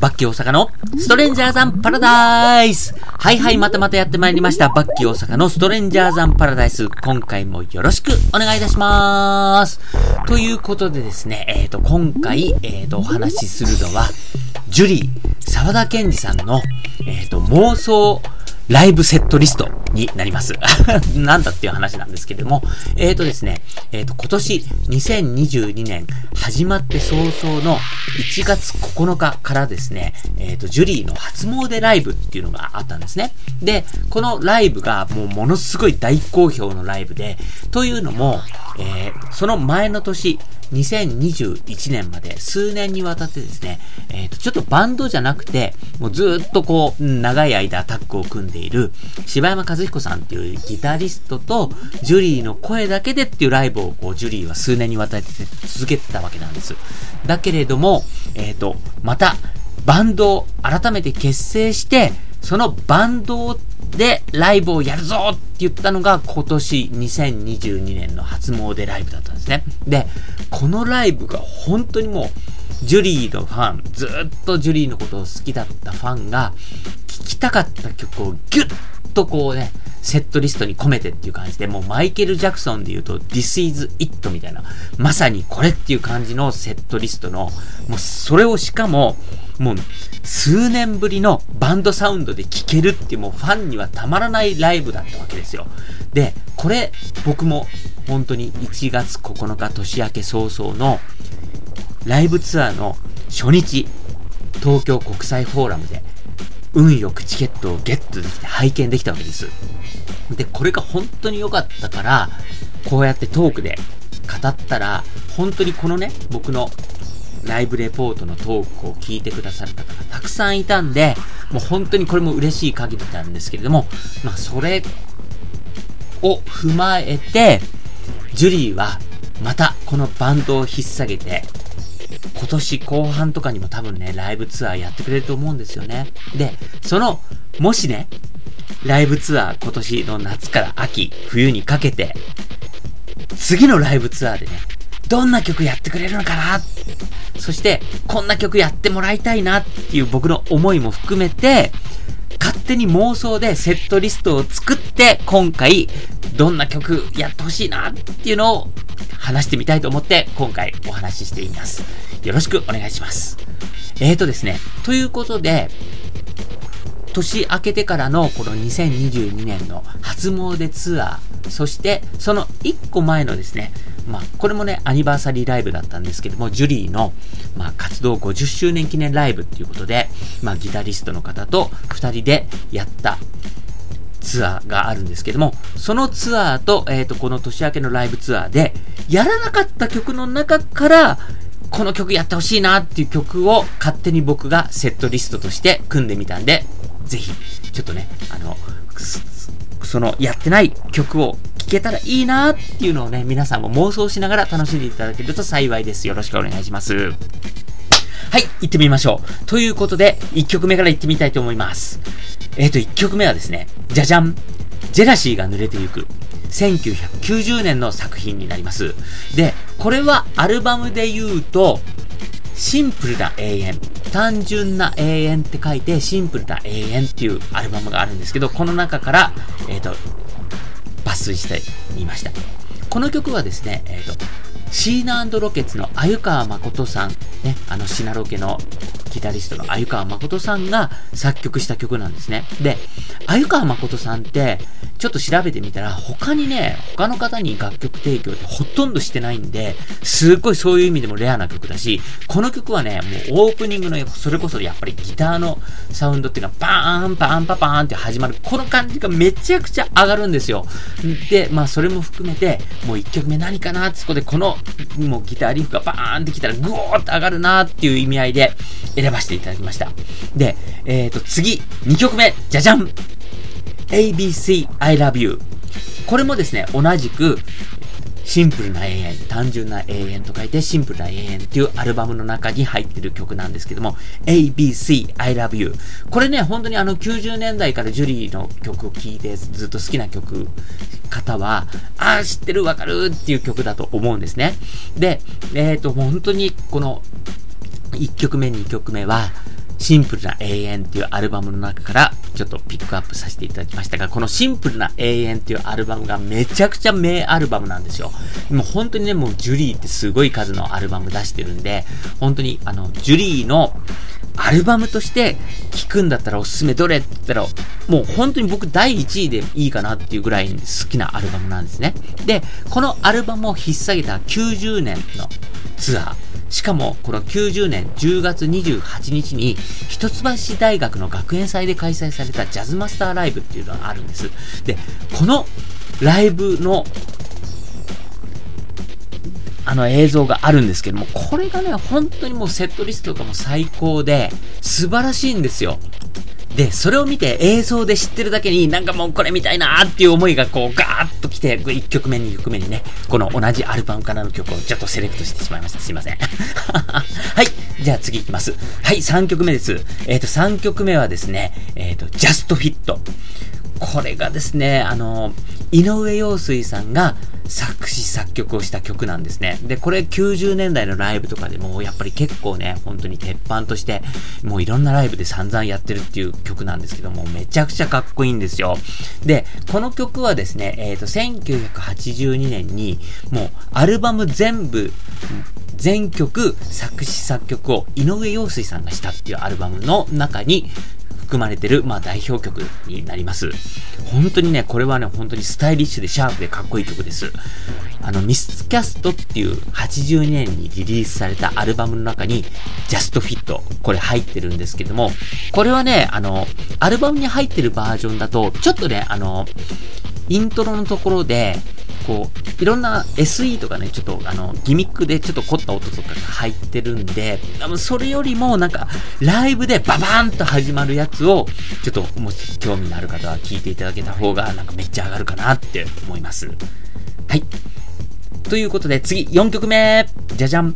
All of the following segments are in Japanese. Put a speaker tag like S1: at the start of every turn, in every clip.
S1: バッキー大阪のストレンジャーザンパラダイスはいはい、またまたやってまいりました。バッキー大阪のストレンジャーザンパラダイス。今回もよろしくお願いいたします。ということでですね、えっ、ー、と、今回、えっ、ー、と、お話しするのは、ジュリー、沢田健二さんの、えっ、ー、と、妄想ライブセットリストになります。なんだっていう話なんですけれども、えーとですね、えっ、ー、と、今年2022年始まって早々の1月9日からですね、えっ、ー、と、ジュリーの初詣ライブっていうのがあったんですね。で、このライブがもうものすごい大好評のライブで、というのも、えー、その前の年、2021年まで数年にわたってですね、えっ、ー、と、ちょっとバンドじゃなくて、もうずっとこう、長い間タッグを組んでいる、柴山和彦さんっていうギタリストと、ジュリーの声だけでっていうライブをこう、ジュリーは数年にわたって続けてたわけなんです。だけれども、えっ、ー、と、また、バンドを改めて結成して、そのバンドでライブをやるぞって言ったのが今年2022年の初詣ライブだったんですね。で、このライブが本当にもう、ジュリーのファン、ずっとジュリーのことを好きだったファンが、聴きたかった曲をギュッとこうね、セットリストに込めてっていう感じで、もうマイケル・ジャクソンで言うと、This is it みたいな、まさにこれっていう感じのセットリストの、もうそれをしかも、もう数年ぶりのバンドサウンドで聴けるっていうもうファンにはたまらないライブだったわけですよ。で、これ僕も本当に1月9日年明け早々のライブツアーの初日、東京国際フォーラムで運よくチケットをゲットできて拝見できたわけです。で、これが本当に良かったから、こうやってトークで語ったら、本当にこのね、僕のライブレポートのトークを聞いてくださる方がたくさんいたんで、もう本当にこれも嬉しい限りなんですけれども、まあそれを踏まえて、ジュリーはまたこのバンドを引っ提げて、今年後半とかにも多分ね、ライブツアーやってくれると思うんですよね。で、その、もしね、ライブツアー今年の夏から秋、冬にかけて、次のライブツアーでね、どんな曲やってくれるのかな？そして、こんな曲やってもらいたいなっていう僕の思いも含めて、勝手に妄想でセットリストを作って、今回、どんな曲やってほしいなっていうのを話してみたいと思って、今回お話ししています。よろしくお願いします。えーとですね、ということで、年明けてからのこの2022年の初詣ツアー、そしてその1個前のですね、まあこれもね、アニバーサリーライブだったんですけども、ジュリーの、まあ、活動50周年記念ライブっていうことで、まあギタリストの方と2人でやったツアーがあるんですけども、そのツアーと、えっ、ー、と、この年明けのライブツアーで、やらなかった曲の中から、この曲やってほしいなっていう曲を勝手に僕がセットリストとして組んでみたんで、ぜひ、ちょっとね、あの、そのやってない曲を聴けたらいいなっていうのをね、皆さんも妄想しながら楽しんでいただけると幸いです。よろしくお願いします。はい、行ってみましょう。ということで、1曲目から行ってみたいと思います。えっ、ー、と、1曲目はですね、じゃじゃんジェラシーが濡れてゆく。1990年の作品になります。で、これはアルバムで言うと、シンプルな永遠。単純な永遠って書いて、シンプルな永遠っていうアルバムがあるんですけど、この中から、えっ、ー、と、抜粋してみました。この曲はですね、えっ、ー、と、シーナロケツの鮎川誠さん、ね、あのシナロケのギタリストの鮎川誠さんが作曲した曲なんですね。で、鮎川誠さんって、ちょっと調べてみたら、他にね、他の方に楽曲提供ってほとんどしてないんで、すっごいそういう意味でもレアな曲だし、この曲はね、もうオープニングの、それこそやっぱりギターのサウンドっていうのは、バーン、バーン、パパーンって始まる、この感じがめちゃくちゃ上がるんですよ。で、まあそれも含めて、もう1曲目何かなってそこでこの、もうギターリフがバーンってきたら、グオーって上がるなっていう意味合いで選ばせていただきました。で、えっ、ー、と、次、2曲目、じゃじゃん ABC I Love You。これもですね、同じく、シンプルな永遠、単純な永遠と書いてシンプルな永遠っていうアルバムの中に入ってる曲なんですけども、ABC I Love You。これね、本当にあの90年代からジュリーの曲を聴いてずっと好きな曲、方は、ああ、知ってるわかるっていう曲だと思うんですね。で、えっ、ー、と、本当にこの1曲目、2曲目は、シンプルな永遠っていうアルバムの中からちょっとピックアップさせていただきましたが、このシンプルな永遠っていうアルバムがめちゃくちゃ名アルバムなんですよ。もう本当にね、もうジュリーってすごい数のアルバム出してるんで、本当にあの、ジュリーのアルバムとして聴くんだったらおすすめどれって言ったら、もう本当に僕第1位でいいかなっていうぐらい好きなアルバムなんですね。で、このアルバムを引っ提げた90年のツアー。しかも、この90年10月28日に、一橋大学の学園祭で開催されたジャズマスターライブっていうのがあるんです。で、このライブのあの映像があるんですけども、これがね、本当にもうセットリストとかも最高で、素晴らしいんですよ。で、それを見て映像で知ってるだけになんかもうこれ見たいなーっていう思いがこうガーッと来て、1曲目、2曲目にね、この同じアルバムからの曲をちょっとセレクトしてしまいました。すいません。はい。じゃあ次いきます。はい、3曲目です。えっ、ー、と、3曲目はですね、えっ、ー、と、ジャストフィット。これがですね、あの、井上陽水さんが作詞作曲をした曲なんですね。で、これ90年代のライブとかでもやっぱり結構ね、本当に鉄板として、もういろんなライブで散々やってるっていう曲なんですけども、めちゃくちゃかっこいいんですよ。で、この曲はですね、えっ、ー、と、1982年に、もうアルバム全部、全曲作詞作曲を井上陽水さんがしたっていうアルバムの中に含まれてる、まあ代表曲になります。本当にね、これはね、本当にスタイリッシュでシャープでかっこいい曲です。あの、ミスキャストっていう82年にリリースされたアルバムの中に、ジャストフィット、これ入ってるんですけども、これはね、あの、アルバムに入ってるバージョンだと、ちょっとね、あの、イントロのところで、こう、いろんな SE とかね、ちょっとあの、ギミックでちょっと凝った音とかが入ってるんで、それよりもなんか、ライブでババーンと始まるやつを、ちょっともし興味のある方は聞いていただけた方が、なんかめっちゃ上がるかなって思います。はい。ということで、次、4曲目じゃじゃん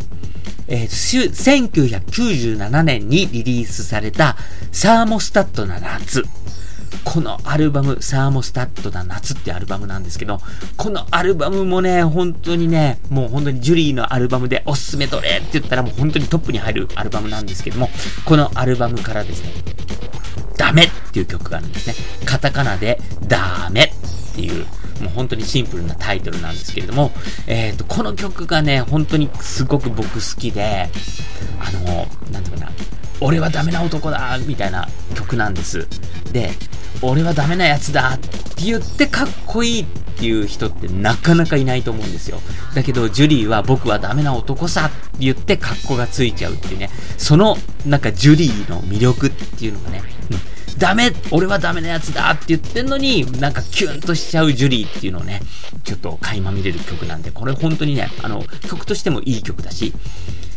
S1: えー、1997年にリリースされたサーモスタットな夏。このアルバム、サーモスタットだ夏ってアルバムなんですけど、このアルバムもね、本当にね、もう本当にジュリーのアルバムでおすすめどれって言ったらもう本当にトップに入るアルバムなんですけども、このアルバムからですね、ダメっていう曲があるんですね。カタカナでダメっていう、もう本当にシンプルなタイトルなんですけれども、えっ、ー、と、この曲がね、本当にすごく僕好きで、あの、なんていうかな、俺はダメな男だみたいな曲なんです。で、俺はダメなやつだって言ってかっこいいっていう人ってなかなかいないと思うんですよ。だけど、ジュリーは僕はダメな男さって言って格好がついちゃうっていうね、そのなんかジュリーの魅力っていうのがね、うん、ダメ俺はダメなやつだって言ってんのに、なんかキュンとしちゃうジュリーっていうのをね、ちょっと垣間見れる曲なんで、これ本当にね、あの、曲としてもいい曲だし、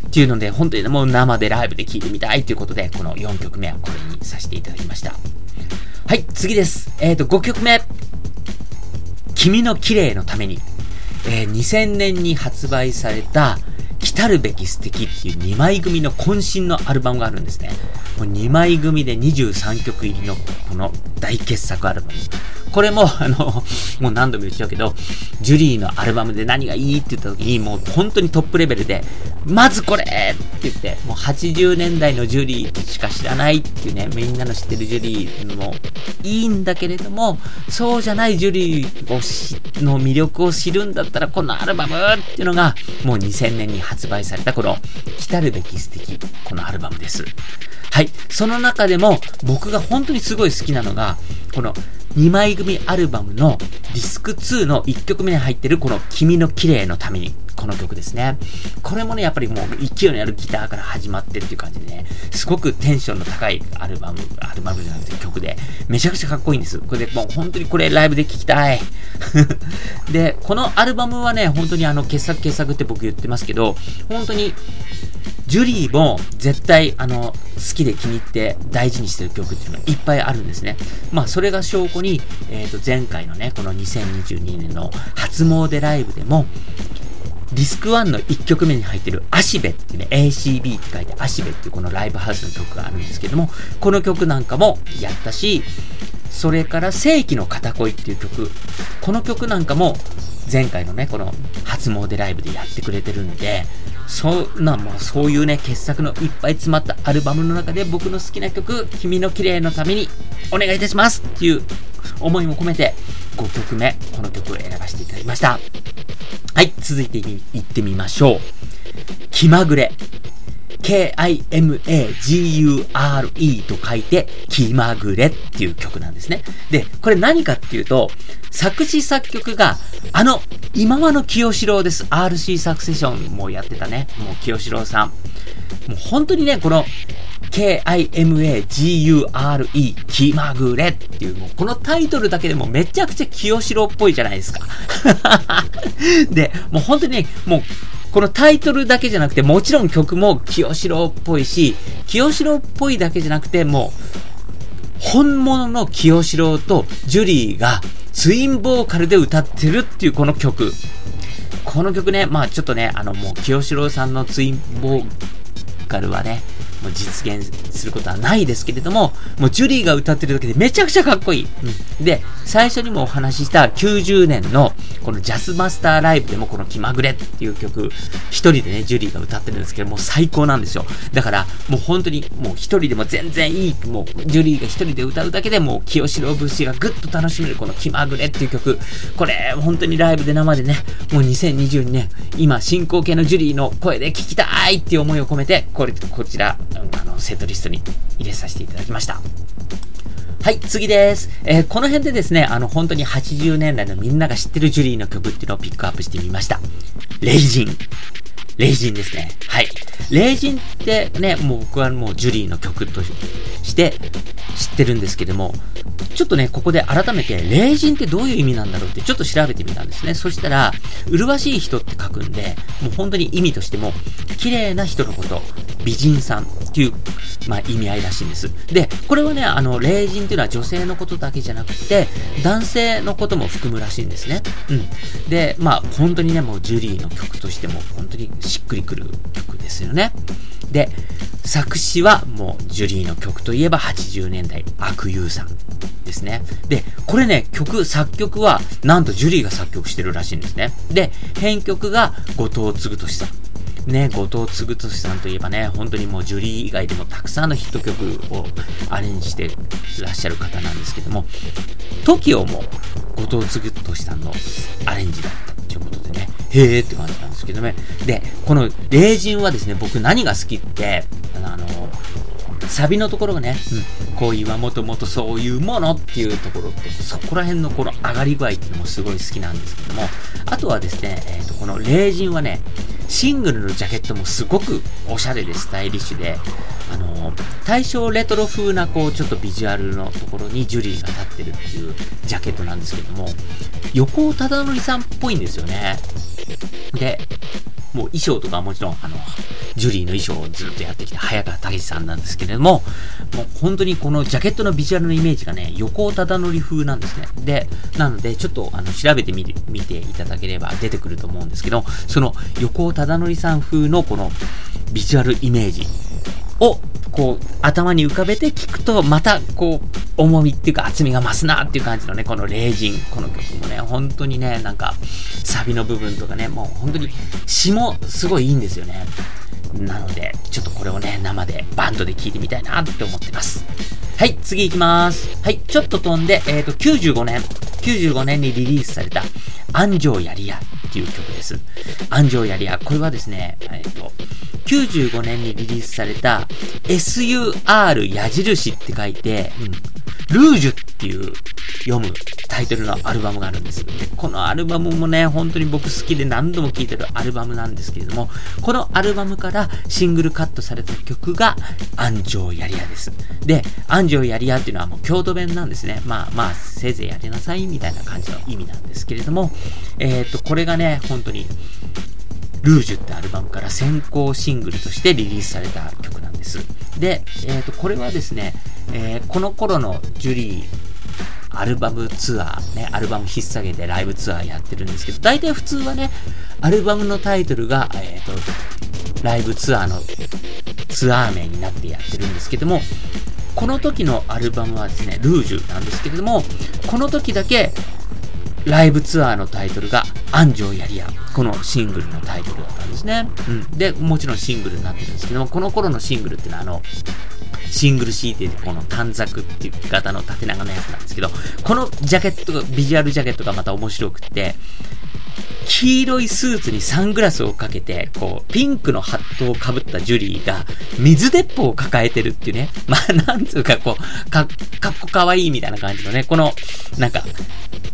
S1: っていうので、本当にもう生でライブで聴いてみたいということで、この4曲目はこれにさせていただきました。はい、次です。えっ、ー、と、5曲目。君の綺麗のために。えー、2000年に発売された、来たるべき素敵っていう2枚組の渾身のアルバムがあるんですね。もう2枚組で23曲入りのこの大傑作アルバム。これも、あの、もう何度も言っちゃうけど、ジュリーのアルバムで何がいいって言った時に、もう本当にトップレベルで、まずこれって言って、もう80年代のジュリーしか知らないっていうね、みんなの知ってるジュリーもいいんだけれども、そうじゃないジュリーをしの魅力を知るんだったら、このアルバムっていうのが、もう2000年に発売されたこの、来たるべき素敵、このアルバムです。はい。その中でも、僕が本当にすごい好きなのが、この2枚組アルバムのディスク2の1曲目に入ってるこの君の綺麗のために。この曲ですね。これもね、やっぱりもう勢いのあるギターから始まってっていう感じでね、すごくテンションの高いアルバム、アルバムじゃなくて曲で、めちゃくちゃかっこいいんです。これでもう本当にこれライブで聴きたい。で、このアルバムはね、本当にあの、傑作傑作って僕言ってますけど、本当にジュリーも絶対あの好きで気に入って大事にしてる曲っていうのがいっぱいあるんですね。まあそれが証拠に、えっ、ー、と前回のね、この2022年の初詣ライブでも、ディスク1の1曲目に入ってるアシベっていうね、ACB って書いてアシベっていうこのライブハウスの曲があるんですけども、この曲なんかもやったし、それから世紀の片恋っていう曲、この曲なんかも前回のね、この初詣ライブでやってくれてるんで、そんな、もうそういうね、傑作のいっぱい詰まったアルバムの中で僕の好きな曲、君の綺麗のためにお願いいたしますっていう思いも込めて、5曲目、この曲を選ばせていただきました。はい、続いていってみましょう。気まぐれ。K-I-M-A-G-U-R-E と書いて、気まぐれっていう曲なんですね。で、これ何かっていうと、作詞作曲が、あの、今間の清志郎です。RC サクセションもやってたね。もう清志郎さん。もう本当にね、この、K-I-M-A-G-U-R-E 気まぐれっていう、もうこのタイトルだけでもめちゃくちゃ清志郎っぽいじゃないですか。で、もう本当にね、もうこのタイトルだけじゃなくて、もちろん曲も清志郎っぽいし、清志郎っぽいだけじゃなくて、もう、本物の清志郎とジュリーがツインボーカルで歌ってるっていうこの曲。この曲ね、まあちょっとね、あのもう清志郎さんのツインボーカルはね、もう実現することはないですけれども、もうジュリーが歌ってるだけでめちゃくちゃかっこいい。うん、で、最初にもお話しした90年のこのジャズマスターライブでもこの気まぐれっていう曲、一人でね、ジュリーが歌ってるんですけど、もう最高なんですよ。だから、もう本当にもう一人でも全然いい、もうジュリーが一人で歌うだけでもう清志郎節がぐっと楽しめるこの気まぐれっていう曲、これ本当にライブで生でね、もう2022年、今進行形のジュリーの声で聞きたいっていう思いを込めて、これ、こちら、あの、セットリストに入れさせていただきました。はい、次です。えー、この辺でですね、あの、本当に80年代のみんなが知ってるジュリーの曲っていうのをピックアップしてみました。レイジン。レイジンですね。はい。レイジンってね、もう僕はもうジュリーの曲として知ってるんですけども、ちょっとね、ここで改めて、霊人ってどういう意味なんだろうってちょっと調べてみたんですね。そしたら、麗しい人って書くんで、もう本当に意味としても、綺麗な人のこと、美人さんっていう、まあ意味合いらしいんです。で、これはね、あの、霊人っていうのは女性のことだけじゃなくて、男性のことも含むらしいんですね。うん。で、まあ本当にね、もうジュリーの曲としても本当にしっくりくる曲ですよね。で、作詞はもうジュリーの曲といえば80年代悪友さんですね。で、これね、曲、作曲はなんとジュリーが作曲してるらしいんですね。で、編曲が後藤嗣俊さん。ね、後藤嗣俊さんといえばね、本当にもうジュリー以外でもたくさんのヒット曲をアレンジしてらっしゃる方なんですけども、TOKIO も後藤嗣俊さんのアレンジだったということでね、へーって感じなんですけどね。で、この霊人はですね、僕何が好きって、あの、サビのところがね、うん、恋はもともとそういうものっていうところと、そこら辺のこの上がり具合っていうのもすごい好きなんですけども、あとはですね、え、ー、と、この霊人はね、シングルのジャケットもすごくおしゃれでスタイリッシュで、あの大正レトロ風なこう、ちょっとビジュアルのところにジュリーが立ってるっていうジャケットなんですけども、横尾忠則さんっぽいんですよね。で、もう衣装とかもちろん、あの、ジュリーの衣装をずっとやってきた早川武さんなんですけれども、もう本当にこのジャケットのビジュアルのイメージがね、横尾忠則風なんですね。で、なので、ちょっとあの調べてみ見ていただければ出てくると思うんですけど、その横尾忠則さん風のこのビジュアルイメージをこう、頭に浮かべて聞くと、また、こう、重みっていうか厚みが増すなっていう感じのね、この霊人。この曲もね、本当にね、なんか、サビの部分とかね、もう本当に詩もすごいいいんですよね。なので、ちょっとこれをね、生でバンドで聴いてみたいなって思ってます。はい、次行きます。はい、ちょっと飛んで、えっ、ー、と、95年、95年にリリースされた、安城やりやっていう曲です。安城やりや、これはですね、えっ、ー、と、95年にリリースされた、SUR 矢印って書いて、うん、ルージュっていう読むタイトルのアルバムがあるんです。で、このアルバムもね、本当に僕好きで何度も聴いてるアルバムなんですけれども、このアルバムからシングルカットされた曲が、安城やりやです。で、安城やりやっていうのはもう京都弁なんですね。まあまあ、せいぜいやりなさいみたいな感じの意味なんですけれども、えっ、ー、と、これがね、本当に、ルージュってアルバムから先行シングルとしてリリースされた曲なんです。で、えっ、ー、と、これはですね、えー、この頃のジュリー、アルバムツアー、ね、アルバム引っ提げてライブツアーやってるんですけど、大体普通はね、アルバムのタイトルが、えっ、ー、と、ライブツアーのツアー名になってやってるんですけども、この時のアルバムはですね、ルージュなんですけれども、この時だけライブツアーのタイトルが安城やりや。このシングルのタイトルだったんですね。うん。で、もちろんシングルになってるんですけども、この頃のシングルっていうのはあの、シングル CD でこの短冊っていう型の縦長のやつなんですけど、このジャケットが、ビジュアルジャケットがまた面白くって、黄色いスーツにサングラスをかけて、こう、ピンクのハットをかぶったジュリーが、水鉄砲を抱えてるっていうね。まあ、なんつうか、こう、か、かっこかわいいみたいな感じのね、この、なんか、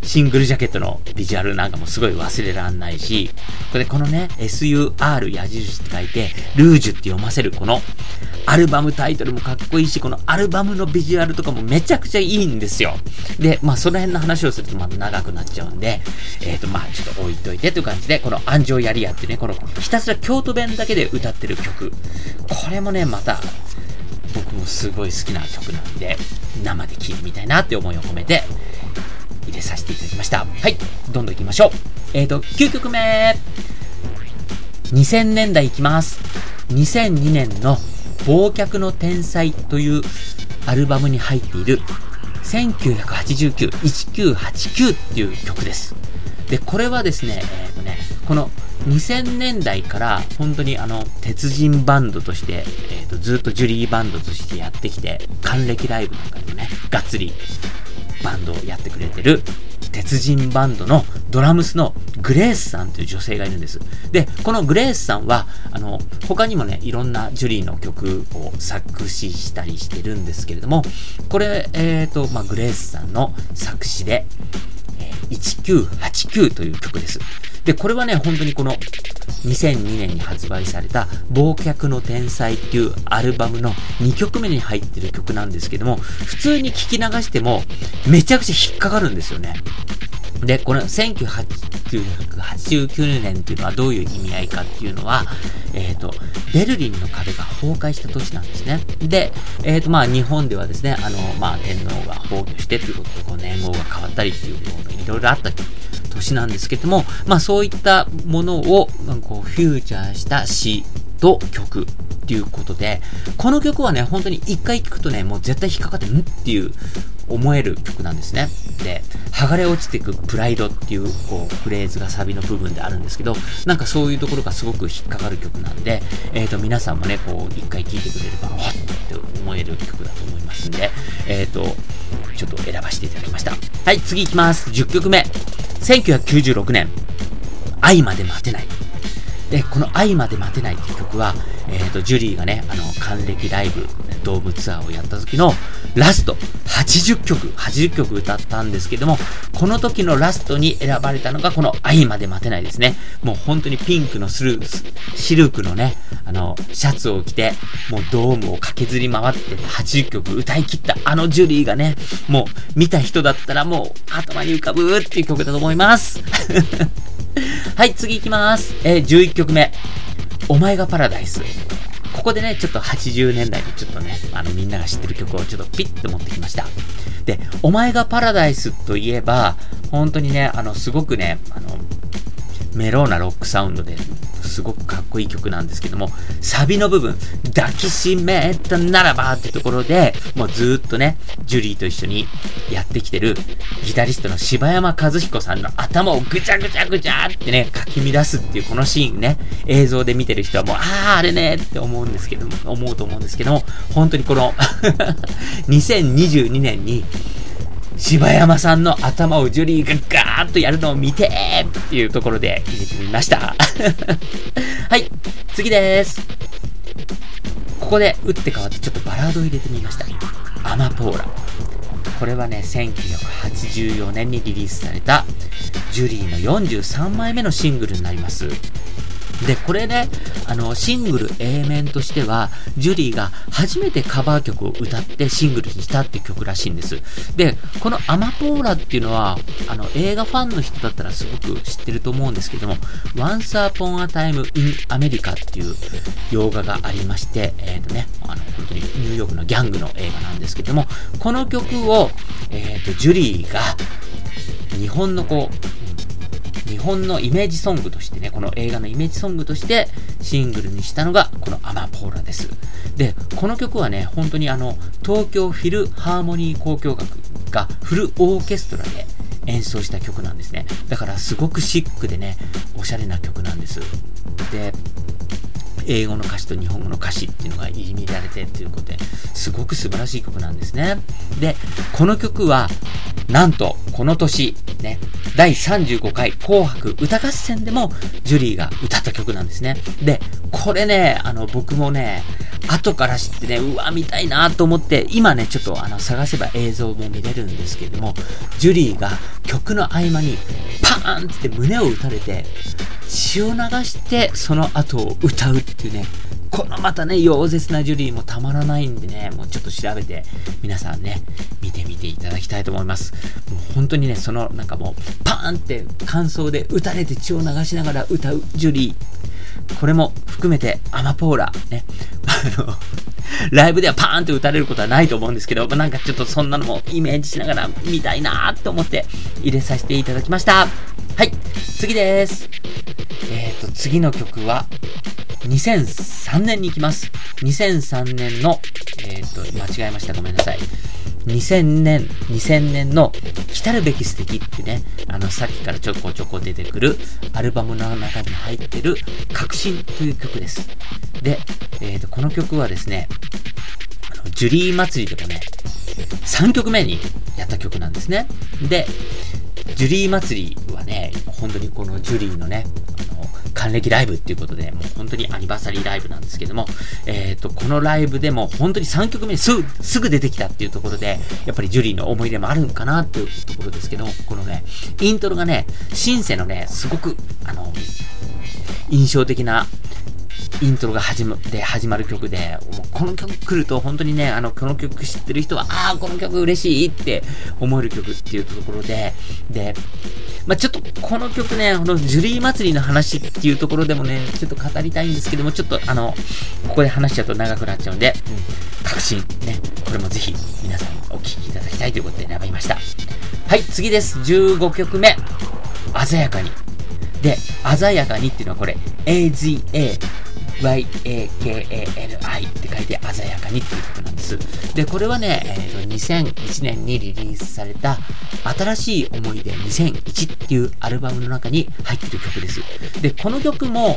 S1: シングルジャケットのビジュアルなんかもすごい忘れらんないし、これこのね、SUR 矢印って書いて、ルージュって読ませるこの、アルバムタイトルもかっこいいし、このアルバムのビジュアルとかもめちゃくちゃいいんですよ。で、まあその辺の話をするとまた長くなっちゃうんで、えっ、ー、とまあちょっと置いといてという感じで、この安城やりやってね、このひたすら京都弁だけで歌ってる曲。これもね、また、僕もすごい好きな曲なんで、生で聴いてみたいなって思いを込めて、入れさせていただきました。はい、どんどん行きましょう。えっ、ー、と、9曲目。2000年代いきます。2002年の忘却の天才というアルバムに入っている1989、1989っていう曲です。で、これはですね、えっ、ー、とね、この2000年代から本当にあの、鉄人バンドとして、えっ、ー、と、ずっとジュリーバンドとしてやってきて、還暦ライブなんかでもね、がっつりバンドをやってくれてる鉄人バンドのドラムスのグレースさんという女性がいるんです。で、このグレースさんは、あの、他にもね、いろんなジュリーの曲を作詞したりしてるんですけれども、これ、えっ、ー、と、まあ、グレースさんの作詞で、1989という曲です。で、これはね、本当にこの2002年に発売された忘却の天才っていうアルバムの2曲目に入ってる曲なんですけども、普通に聞き流してもめちゃくちゃ引っかかるんですよね。で、この1989年っていうのはどういう意味合いかっていうのは、えっ、ー、と、ベルリンの壁が崩壊した年なんですね。で、えっ、ー、と、まあ、日本ではですね、あの、まあ、天皇が崩御してっていうことで、こう、年号が変わったりっていうのいろいろあった年なんですけども、まあそういったものをこうフューチャーした詩と曲っていうことで、この曲はね、本当に一回聴くとね、もう絶対引っかかって、んっていう思える曲なんですね。で、剥がれ落ちていくプライドっていう、こう、フレーズがサビの部分であるんですけど、なんかそういうところがすごく引っかかる曲なんで、えっ、ー、と、皆さんもね、こう、一回聴いてくれれば、わって思える曲だと思いますんで、えっ、ー、と、ちょっと選ばせていただきました。はい、次行きます。10曲目。1996年、愛まで待てない。で、この愛まで待てないっていう曲は、えっ、ー、と、ジュリーがね、あの、還暦ライブ、ドームツアーをやった時のラスト、80曲、80曲歌ったんですけども、この時のラストに選ばれたのがこの愛まで待てないですね。もう本当にピンクのスルーシルクのね、あの、シャツを着て、もうドームを駆けずり回って80曲歌い切ったあのジュリーがね、もう見た人だったらもう頭に浮かぶっていう曲だと思います。はい、次行きます。えー、11曲目。お前がパラダイス。ここでね、ちょっと80年代にちょっとね、あのみんなが知ってる曲をちょっとピッと持ってきました。で、お前がパラダイスといえば、本当にね、あの、すごくね、あの、メローなロックサウンドですごくかっこいい曲なんですけども、サビの部分、抱きしめたならばってところで、もうずっとね、ジュリーと一緒にやってきてるギタリストの柴山和彦さんの頭をぐちゃぐちゃぐちゃってね、かき乱すっていうこのシーンね、映像で見てる人はもう、ああ、あれねって思うんですけども、思うと思うんですけども、本当にこの 2022年に、柴山さんの頭をジュリーがガーッとやるのを見てっていうところで入れてみました。はい、次です。ここで打って変わってちょっとバラードを入れてみました。アマポーラ。これはね、1984年にリリースされたジュリーの43枚目のシングルになります。で、これね、あの、シングル A 面としては、ジュリーが初めてカバー曲を歌ってシングルにしたって曲らしいんです。で、このアマポーラっていうのは、あの、映画ファンの人だったらすごく知ってると思うんですけども、Once Upon a Time in America っていう洋画がありまして、えっ、ー、とね、あの、本当にニューヨークのギャングの映画なんですけども、この曲を、えっ、ー、と、ジュリーが、日本のこう、日本のイメージソングとしてね、この映画のイメージソングとしてシングルにしたのがこのアマポーラです。で、この曲はね、本当にあの、東京フィルハーモニー交響楽がフルオーケストラで演奏した曲なんですね。だからすごくシックでね、おしゃれな曲なんです。で、英語の歌詞と日本語の歌詞っていうのが入り乱れてっていうことで、すごく素晴らしい曲なんですね。で、この曲は、なんと、この年、ね、第35回紅白歌合戦でも、ジュリーが歌った曲なんですね。で、これね、あの、僕もね、後から知ってね、うわ、見たいなと思って、今ね、ちょっとあの、探せば映像も見れるんですけれども、ジュリーが曲の合間に、パーンって胸を打たれて、血を流してその後を歌うっていうね、このまたね、溶接なジュリーもたまらないんでね、もうちょっと調べて、皆さんね、見てみていただきたいと思います。もう本当にね、そのなんかもう、パーンって感想で打たれて血を流しながら歌うジュリー。これも含めてアマポーラ、ね、あの、ライブではパーンって打たれることはないと思うんですけど、なんかちょっとそんなのもイメージしながら見たいなと思って入れさせていただきました。はい、次です。えっ、ー、と、次の曲は、2003年に行きます。2003年の、えっ、ー、と、間違えました。ごめんなさい。2000年、2000年の来たるべき素敵ってね、あの、さっきからちょこちょこ出てくるアルバムの中に入ってる革新という曲です。で、えっ、ー、と、この曲はですね、あの、ジュリー祭りでもね、3曲目にやった曲なんですね。で、ジュリー祭りはね、本当にこのジュリーのね、還暦ライブっていうことで、もう本当にアニバーサリーライブなんですけども、えっ、ー、と、このライブでも本当に3曲目すぐ、すぐ出てきたっていうところで、やっぱりジュリーの思い出もあるんかなっていうところですけども、このね、イントロがね、シンセのね、すごく、あの、印象的なイントロが始まで始まる曲で、もうこの曲来ると本当にね、あの、この曲知ってる人は、ああ、この曲嬉しいって思える曲っていうところで、で、まあ、ちょっとこの曲ね、このジュリー祭りの話っていうところでもね、ちょっと語りたいんですけども、ちょっとあの、ここで話しちゃうと長くなっちゃうんで、確信、ね、これもぜひ皆さんお聴きいただきたいということで選びました。はい、次です。15曲目。鮮やかに。で、鮮やかにっていうのはこれ、AZA YAKANI って書いて鮮やかにっていうことなんです。で、これはね、えー、と2001年にリリースされた新しい思い出2001っていうアルバムの中に入ってる曲です。で、この曲も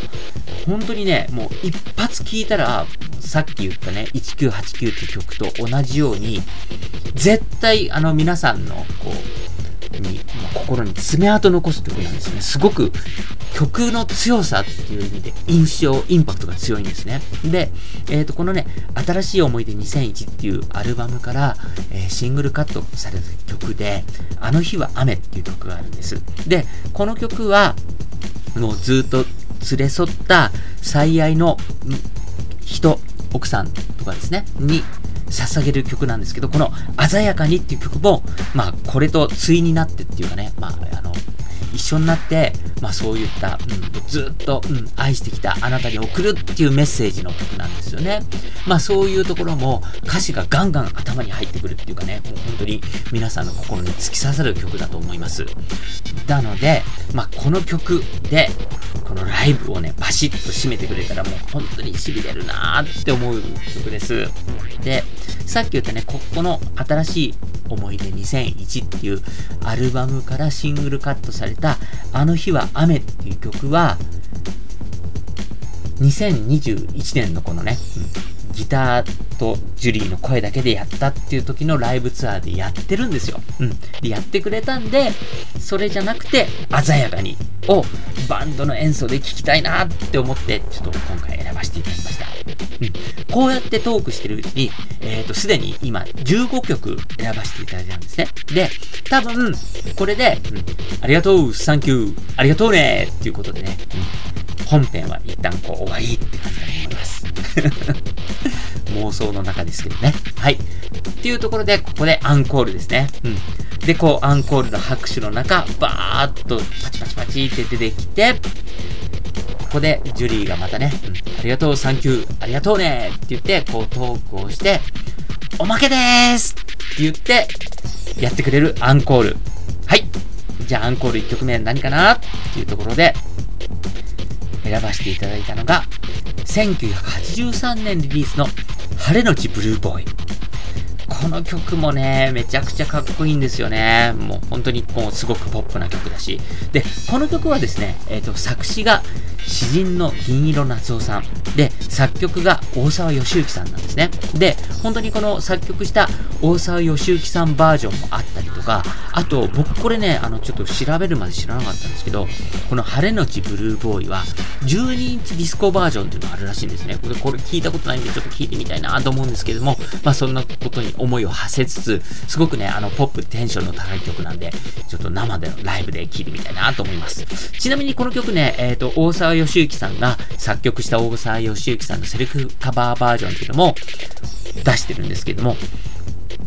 S1: 本当にね、もう一発聴いたらさっき言ったね、1989って曲と同じように絶対あの皆さんのこうに、心に爪痕残す曲なんですね。すごく曲の強さっていう意味で印象、インパクトが強いんですね。で、えっ、ー、と、このね、新しい思い出2001っていうアルバムから、えー、シングルカットされた曲で、あの日は雨っていう曲があるんです。で、この曲は、もうずっと連れ添った最愛の人、奥さんとかですね、に捧げる曲なんですけど、この鮮やかにっていう曲も、まあ、これと対になってっていうかね、まあ、あの、一緒になって、まあそういった、うん、ずっと、うん、愛してきたあなたに送るっていうメッセージの曲なんですよね。まあそういうところも歌詞がガンガン頭に入ってくるっていうかね、もう本当に皆さんの心に突き刺さる曲だと思います。なので、まあこの曲で、このライブをね、バシッと締めてくれたらもう本当に痺れるなーって思う曲です。で、さっき言ったね、ここの新しい思い出2001っていうアルバムからシングルカットされたあの日は雨っていう曲は2021年のこのね、ギターとジュリーの声だけでやったっていう時のライブツアーでやってるんですよ。うん。で、やってくれたんで、それじゃなくて、鮮やかにをバンドの演奏で聴きたいなって思って、ちょっと今回選ばせていただきました。うん。こうやってトークしてるうちに、えっ、ー、と、すでに今15曲選ばせていただいたんですね。で、多分、これで、うん、ありがとう、サンキュー、ありがとうねっていうことでね、うん、本編は一旦こう終わりって感じだと思います。妄想の中ですけどね。はい。っていうところで、ここでアンコールですね。うん。で、こう、アンコールの拍手の中、バーっとパチパチパチって出てきて、ここでジュリーがまたね、うん、ありがとう、サンキュー、ありがとうねって言って、こうトークをして、おまけでーすって言って、やってくれるアンコール。はい。じゃあアンコール1曲目何かなっていうところで、選ばせていただいたのが、1983年リリースの晴れのちブルーボーイ。この曲もね、めちゃくちゃかっこいいんですよね。もう本当にもうすごくポップな曲だし。で、この曲はですね、えっ、ー、と、作詞が詩人の銀色夏夫さん。で、作曲が大沢義之さんなんですね。で、本当にこの作曲した大沢義之さんバージョンもあったりとか、あと、僕これね、あの、ちょっと調べるまで知らなかったんですけど、この晴れのちブルーボーイは、12インチディスコバージョンっていうのがあるらしいんですね。これ、これ聞いたことないんで、ちょっと聞いてみたいなと思うんですけども、まあ、そんなことに思いを馳せつつ、すごくね、あの、ポップ、テンションの高い曲なんで、ちょっと生でのライブで聴いてみたいなと思います。ちなみにこの曲ね、えっ、ー、と、大沢義之さんが作曲した大沢義之さんのセルフカバーバージョンっていうのも出してるんですけども、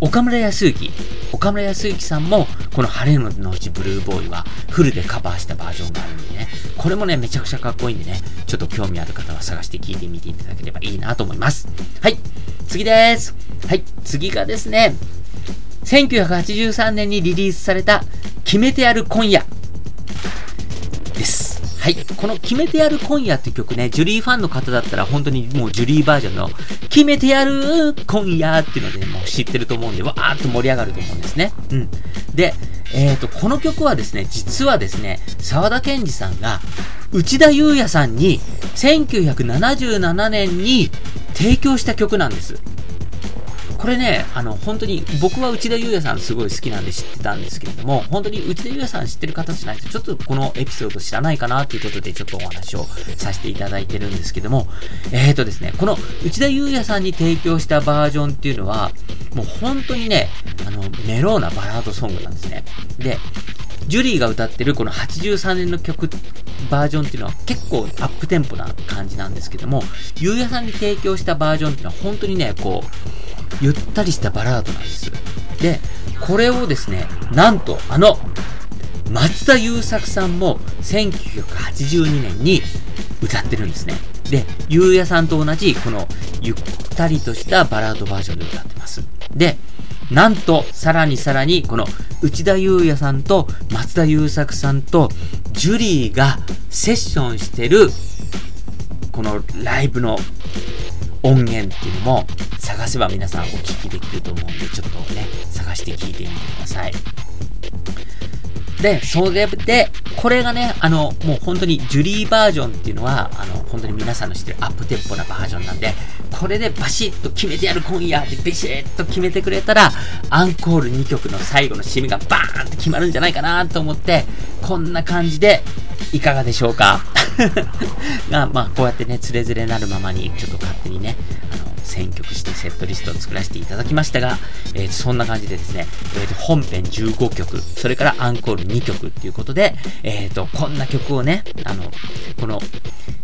S1: 岡村康之、岡村康之さんも、この晴れのうちブルーボーイはフルでカバーしたバージョンがあるんでね、これもね、めちゃくちゃかっこいいんでね、ちょっと興味ある方は探して聴いてみていただければいいなと思います。はい、次です。はい、次がですね、1983年にリリースされた、決めてやる今夜。はい。この決めてやる今夜っていう曲ね、ジュリーファンの方だったら本当にもうジュリーバージョンの決めてやる今夜っていうので、もう知ってると思うんで、わーっと盛り上がると思うんですね。うん。で、えっ、ー、と、この曲はですね、実はですね、沢田研二さんが内田祐也さんに1977年に提供した曲なんです。これね、あの、本当に、僕は内田祐也さんすごい好きなんで知ってたんですけれども、本当に内田祐也さん知ってる方じゃないと、ちょっとこのエピソード知らないかなということで、ちょっとお話をさせていただいてるんですけども、えーとですね、この内田祐也さんに提供したバージョンっていうのは、もう本当にね、あの、メローなバラードソングなんですね。で、ジュリーが歌ってるこの83年の曲バージョンっていうのは結構アップテンポな感じなんですけども、ゆうやさんに提供したバージョンっていうのは本当にね、こう、ゆったりしたバラードなんです。で、これをですね、なんとあの、松田優作さんも1982年に歌ってるんですね。で、ゆうやさんと同じ、このゆったりとしたバラードバージョンで歌ってます。で、なんと、さらにさらに、この内田裕也さんと松田優作さんとジュリーがセッションしてる、このライブの音源っていうのも探せば皆さんお聞きできると思うんで、ちょっとね、探して聞いてみてください。で、それで、これがね、あの、もう本当にジュリーバージョンっていうのは、あの、本当に皆さんの知ってるアップテンポなバージョンなんで、これでバシッと決めてやる今夜ってビシッと決めてくれたら、アンコール2曲の最後の締めがバーンって決まるんじゃないかなと思って、こんな感じで、いかがでしょうか？が、まあ、こうやってね、つれづれなるままに、ちょっと勝手にね、選曲してセットリストを作らせていただきましたが、えー、そんな感じでですね、えー、と本編15曲、それからアンコール2曲っていうことで、え、ー、と、こんな曲をね、あの、この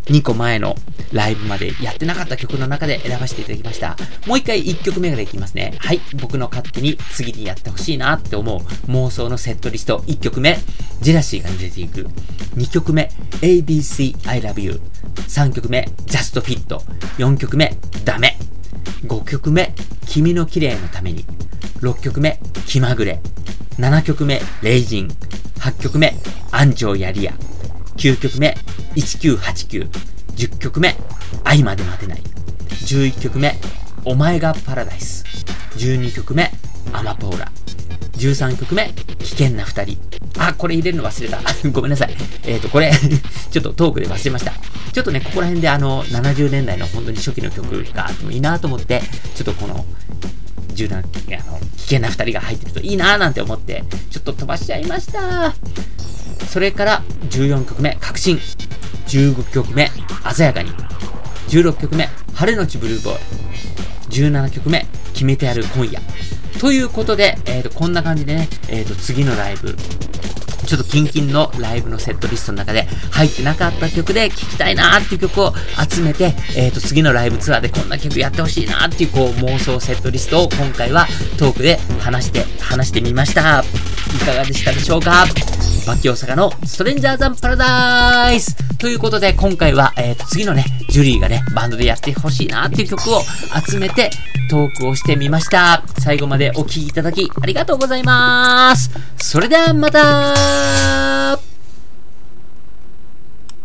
S1: 2個前のライブまでやってなかった曲の中で選ばせていただきました。もう一回1曲目からいきますね。はい。僕の勝手に次にやってほしいなって思う妄想のセットリスト。1曲目、ジェラシーが濡れていく。2曲目、ABC I Love You。3曲目、Just Fit。4曲目、ダメ。5曲目、君の綺麗のために。6曲目、気まぐれ。7曲目、レイジン。8曲目、安城やりや。9曲目、1989。10曲目、愛まで待てない。11曲目、お前がパラダイス。12曲目、アマポーラ。13曲目、危険な二人。あ、これ入れるの忘れた。ごめんなさい。えっ、ー、と、これ ちょっとトークで忘れました。ちょっとね、ここら辺であの、70年代の本当に初期の曲があってもいいなと思って、ちょっとこの、銃弾、あの、危険な二人が入ってるといいなーなんて思って、ちょっと飛ばしちゃいました。それから14曲目、確信。15曲目、鮮やかに。16曲目、晴れのちブルーボーイ。17曲目、決めてやる今夜。ということで、えっ、ー、と、こんな感じでね、えっ、ー、と、次のライブ、ちょっとキンキンのライブのセットリストの中で入ってなかった曲で聴きたいなーっていう曲を集めて、えっ、ー、と、次のライブツアーでこんな曲やってほしいなーっていうこう妄想セットリストを今回はトークで話して、話してみました。いかがでしたでしょうか？バキ大阪のストレンジャーザンパラダイスということで、今回は、えっ、ー、と、次のね、ジュリーがね、バンドでやってほしいなっていう曲を集めて、トークをしてみました。最後までお聴きいただき、ありがとうございます。それではまた